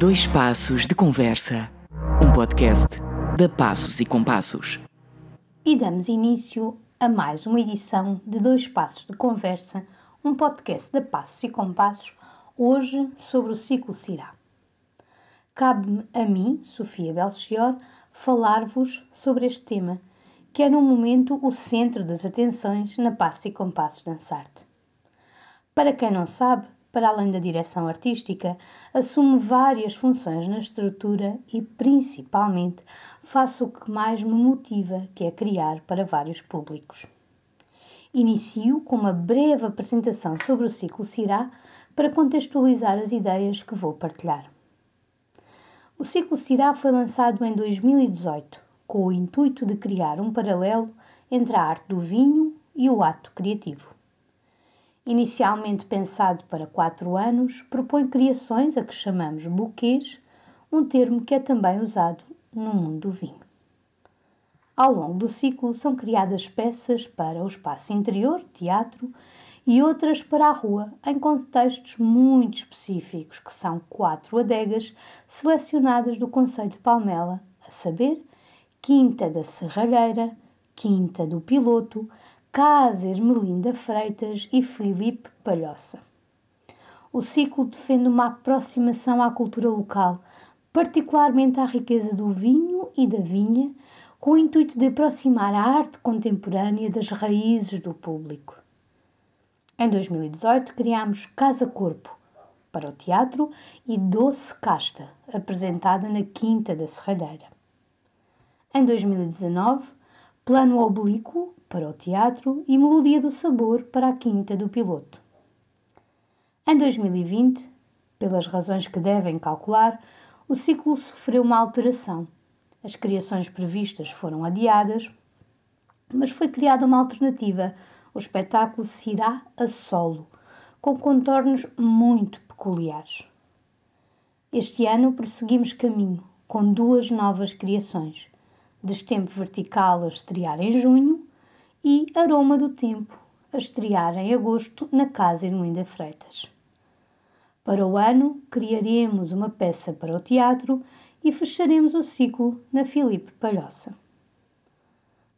Dois Passos de Conversa, um podcast da Passos e Compassos. E damos início a mais uma edição de Dois Passos de Conversa, um podcast da Passos e Compassos, hoje sobre o ciclo Cirá. Cabe-me a mim, Sofia Belchior, falar-vos sobre este tema, que é no momento o centro das atenções na Passos e Compassos Dançarte. Para quem não sabe, para além da direção artística, assumo várias funções na estrutura e, principalmente, faço o que mais me motiva, que é criar para vários públicos. Inicio com uma breve apresentação sobre o ciclo Cirá para contextualizar as ideias que vou partilhar. O ciclo Cirá foi lançado em 2018, com o intuito de criar um paralelo entre a arte do vinho e o ato criativo. Inicialmente pensado para quatro anos, propõe criações a que chamamos buquês, um termo que é também usado no mundo do vinho. Ao longo do ciclo são criadas peças para o espaço interior, teatro, e outras para a rua, em contextos muito específicos, que são quatro adegas selecionadas do Conselho de Palmela, a saber, Quinta da Serralheira, Quinta do Piloto, Casa Ermelinda Freitas e Filipe Palhoça. O ciclo defende uma aproximação à cultura local, particularmente à riqueza do vinho e da vinha, com o intuito de aproximar a arte contemporânea das raízes do público. Em 2018 criámos Casa Corpo para o teatro e Doce Casta, apresentada na Quinta da Serralheira. Em 2019, Plano Oblíquo para o teatro e Melodia do Sabor para a Quinta do Piloto. Em 2020, pelas razões que devem calcular, o ciclo sofreu uma alteração. As criações previstas foram adiadas, mas foi criada uma alternativa, o espetáculo Cirá a solo, com contornos muito peculiares. Este ano prosseguimos caminho com duas novas criações Destempo Vertical a estrear em junho e Aroma do Tempo a estrear em agosto na Casa Irmelinda Freitas. Para o ano, criaremos uma peça para o teatro e fecharemos o ciclo na Filipe Palhoça.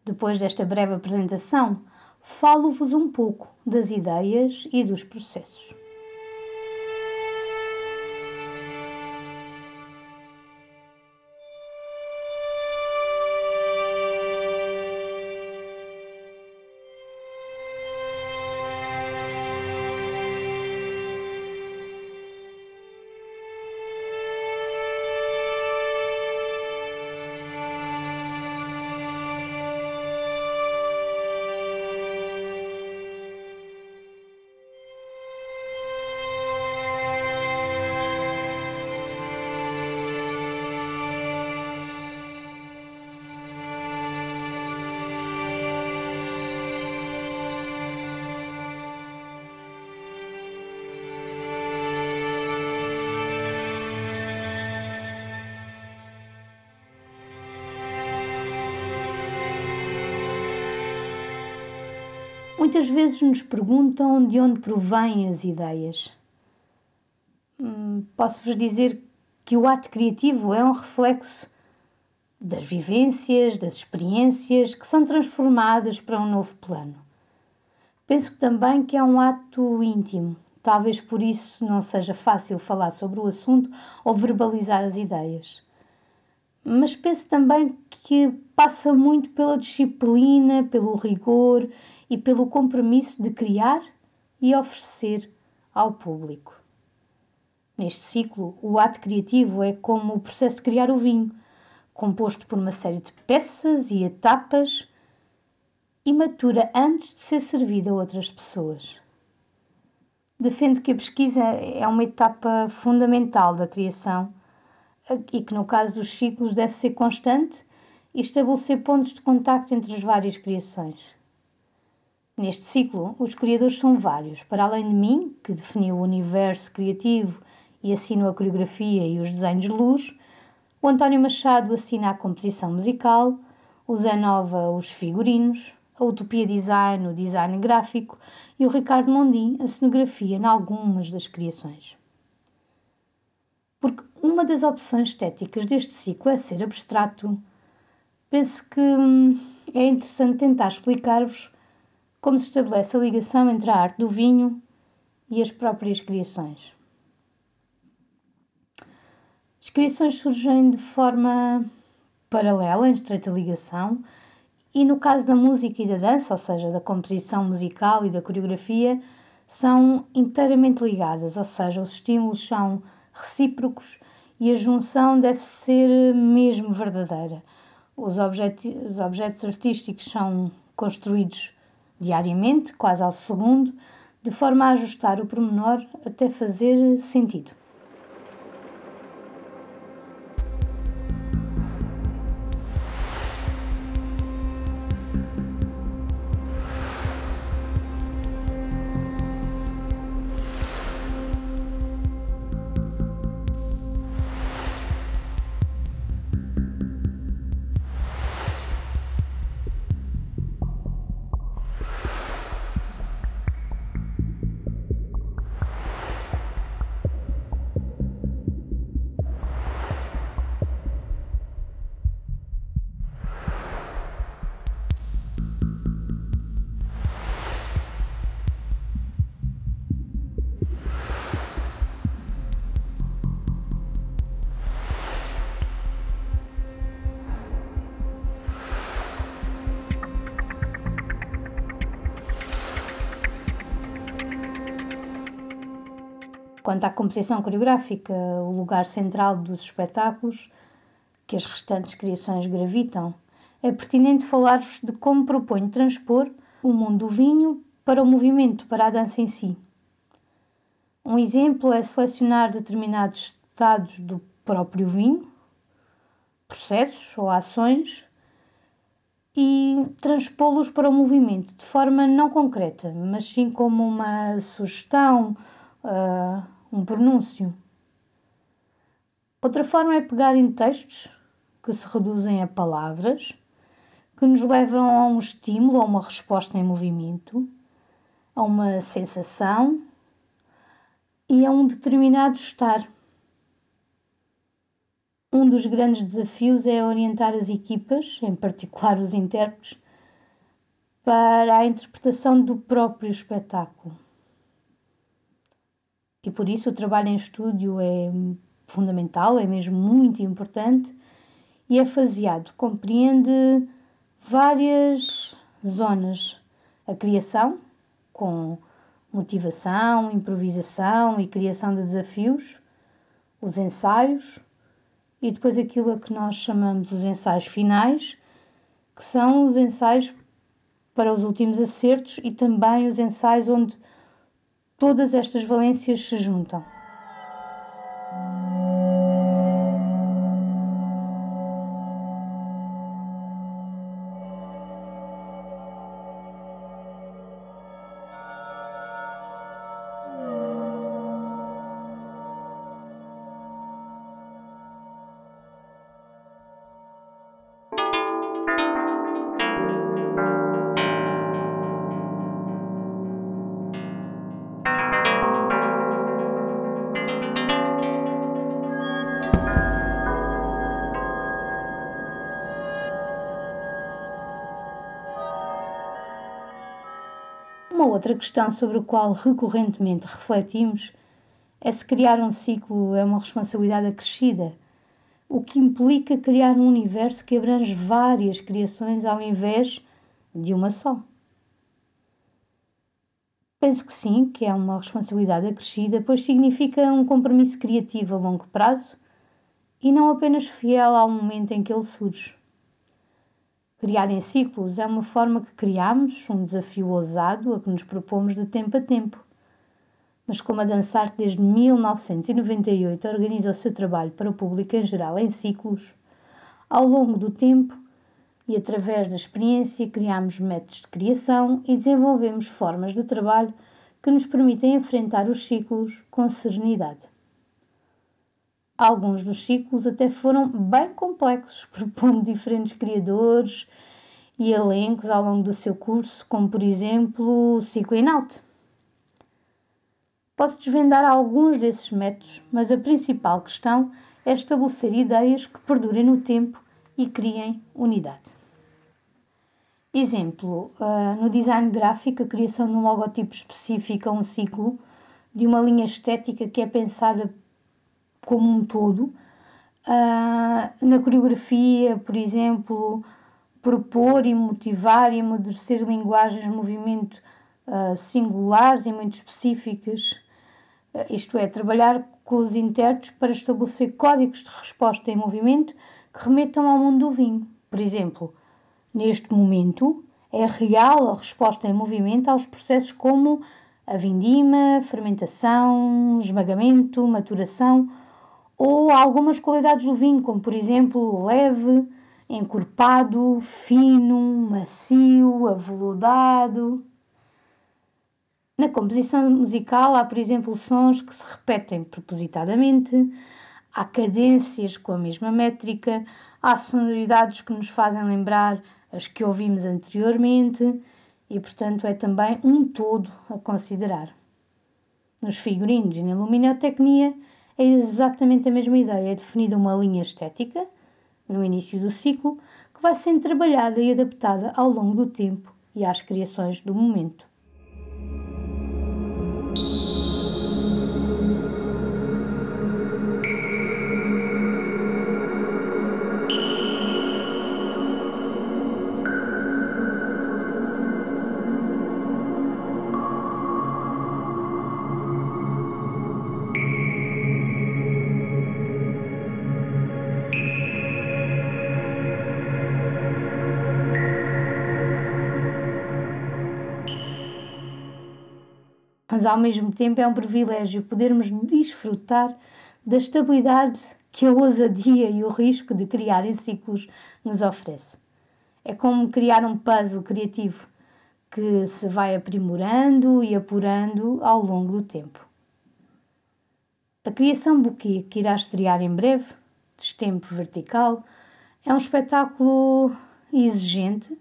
Depois desta breve apresentação, falo-vos um pouco das ideias e dos processos. Muitas vezes nos perguntam de onde provêm as ideias. Hum, posso-vos dizer que o ato criativo é um reflexo das vivências, das experiências que são transformadas para um novo plano. Penso também que é um ato íntimo, talvez por isso não seja fácil falar sobre o assunto ou verbalizar as ideias. Mas penso também que passa muito pela disciplina, pelo rigor e pelo compromisso de criar e oferecer ao público. Neste ciclo, o ato criativo é como o processo de criar o vinho, composto por uma série de peças e etapas e matura antes de ser servido a outras pessoas. Defendo que a pesquisa é uma etapa fundamental da criação e que, no caso dos ciclos, deve ser constante e estabelecer pontos de contacto entre as várias criações. Neste ciclo, os criadores são vários. Para além de mim, que definiu o universo criativo e assino a coreografia e os desenhos de luz, o António Machado assina a composição musical, o Zé Nova os figurinos, a Utopia Design o design gráfico e o Ricardo Mondim a cenografia em algumas das criações. Porque uma das opções estéticas deste ciclo é ser abstrato, penso que hum, é interessante tentar explicar-vos como se estabelece a ligação entre a arte do vinho e as próprias criações. As criações surgem de forma paralela, em estreita ligação, e no caso da música e da dança, ou seja, da composição musical e da coreografia, são inteiramente ligadas, ou seja, os estímulos são recíprocos e a junção deve ser mesmo verdadeira. Os, objet os objetos artísticos são construídos diariamente, quase ao segundo, de forma a ajustar o pormenor até fazer sentido. Quanto à composição coreográfica, o lugar central dos espetáculos, que as restantes criações gravitam, é pertinente falar-vos de como proponho transpor o mundo do vinho para o movimento, para a dança em si. Um exemplo é selecionar determinados estados do próprio vinho, processos ou ações, e transpô-los para o movimento de forma não concreta, mas sim como uma sugestão, uh, um pronúncio. Outra forma é pegar em textos que se reduzem a palavras, que nos levam a um estímulo, a uma resposta em movimento, a uma sensação e a um determinado estar. Um dos grandes desafios é orientar as equipas, em particular os intérpretes, para a interpretação do próprio espetáculo. E por isso o trabalho em estúdio é fundamental, é mesmo muito importante. E é faseado, compreende várias zonas. A criação, com motivação, improvisação e criação de desafios, os ensaios. E depois aquilo a que nós chamamos os ensaios finais, que são os ensaios para os últimos acertos e também os ensaios onde todas estas valências se juntam. Outra questão sobre a qual recorrentemente refletimos é se criar um ciclo é uma responsabilidade acrescida, o que implica criar um universo que abrange várias criações ao invés de uma só. Penso que sim, que é uma responsabilidade acrescida, pois significa um compromisso criativo a longo prazo e não apenas fiel ao momento em que ele surge. Criar em ciclos é uma forma que criamos, um desafio ousado a que nos propomos de tempo a tempo. Mas como a Dançarte desde 1998 organiza o seu trabalho para o público em geral em ciclos, ao longo do tempo e através da experiência criamos métodos de criação e desenvolvemos formas de trabalho que nos permitem enfrentar os ciclos com serenidade. Alguns dos ciclos até foram bem complexos, propondo diferentes criadores e elencos ao longo do seu curso, como por exemplo o Cycling Out. Posso desvendar alguns desses métodos, mas a principal questão é estabelecer ideias que perdurem no tempo e criem unidade. Exemplo, uh, no design gráfico, a criação de um logotipo específico a um ciclo, de uma linha estética que é pensada como um todo. Uh, na coreografia, por exemplo, propor e motivar e amadurecer linguagens de movimento uh, singulares e muito específicas. isto é, trabalhar com os intérpretes para estabelecer códigos de resposta em movimento que remetam ao mundo do vinho. Por exemplo, neste momento, é real a resposta em movimento aos processos como a vindima, fermentação, esmagamento, maturação ou algumas qualidades do vinho, como por exemplo leve, encorpado, fino, macio, aveludado. Na composição musical há, por exemplo, sons que se repetem propositadamente, há cadências com a mesma métrica, há sonoridades que nos fazem lembrar as que ouvimos anteriormente e, portanto, é também um todo a considerar. Nos figurinos e na luminotecnia é exatamente a mesma ideia, é definida uma linha estética no início do ciclo que vai sendo trabalhada e adaptada ao longo do tempo e às criações do momento. Mas ao mesmo tempo é um privilégio podermos desfrutar da estabilidade que a ousadia e o risco de criar em ciclos nos oferece. É como criar um puzzle criativo que se vai aprimorando e apurando ao longo do tempo. A criação Bouquet, que irá estrear em breve, Destempo Vertical, é um espetáculo exigente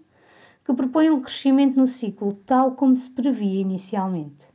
que propõe um crescimento no ciclo tal como se previa inicialmente.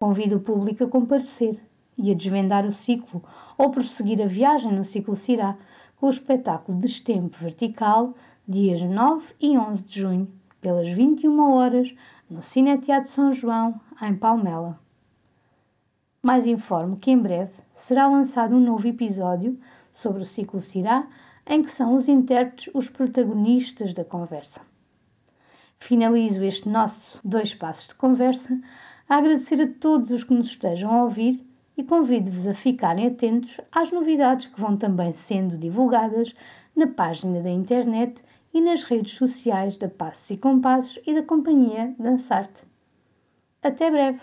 Convido o público a comparecer e a desvendar o ciclo ou prosseguir a viagem no ciclo Cirá com o espetáculo Destempo Vertical, dias 9 e 11 de junho, pelas 21 horas, no Cine Teatro São João, em Palmela. Mais informo que em breve será lançado um novo episódio sobre o ciclo Cirá, em que são os intérpretes os protagonistas da conversa. Finalizo este nosso dois passos de conversa a agradecer a todos os que nos estejam a ouvir e convido-vos a ficarem atentos às novidades que vão também sendo divulgadas na página da internet e nas redes sociais da Passos e Compassos e da Companhia Dançarte. Até breve!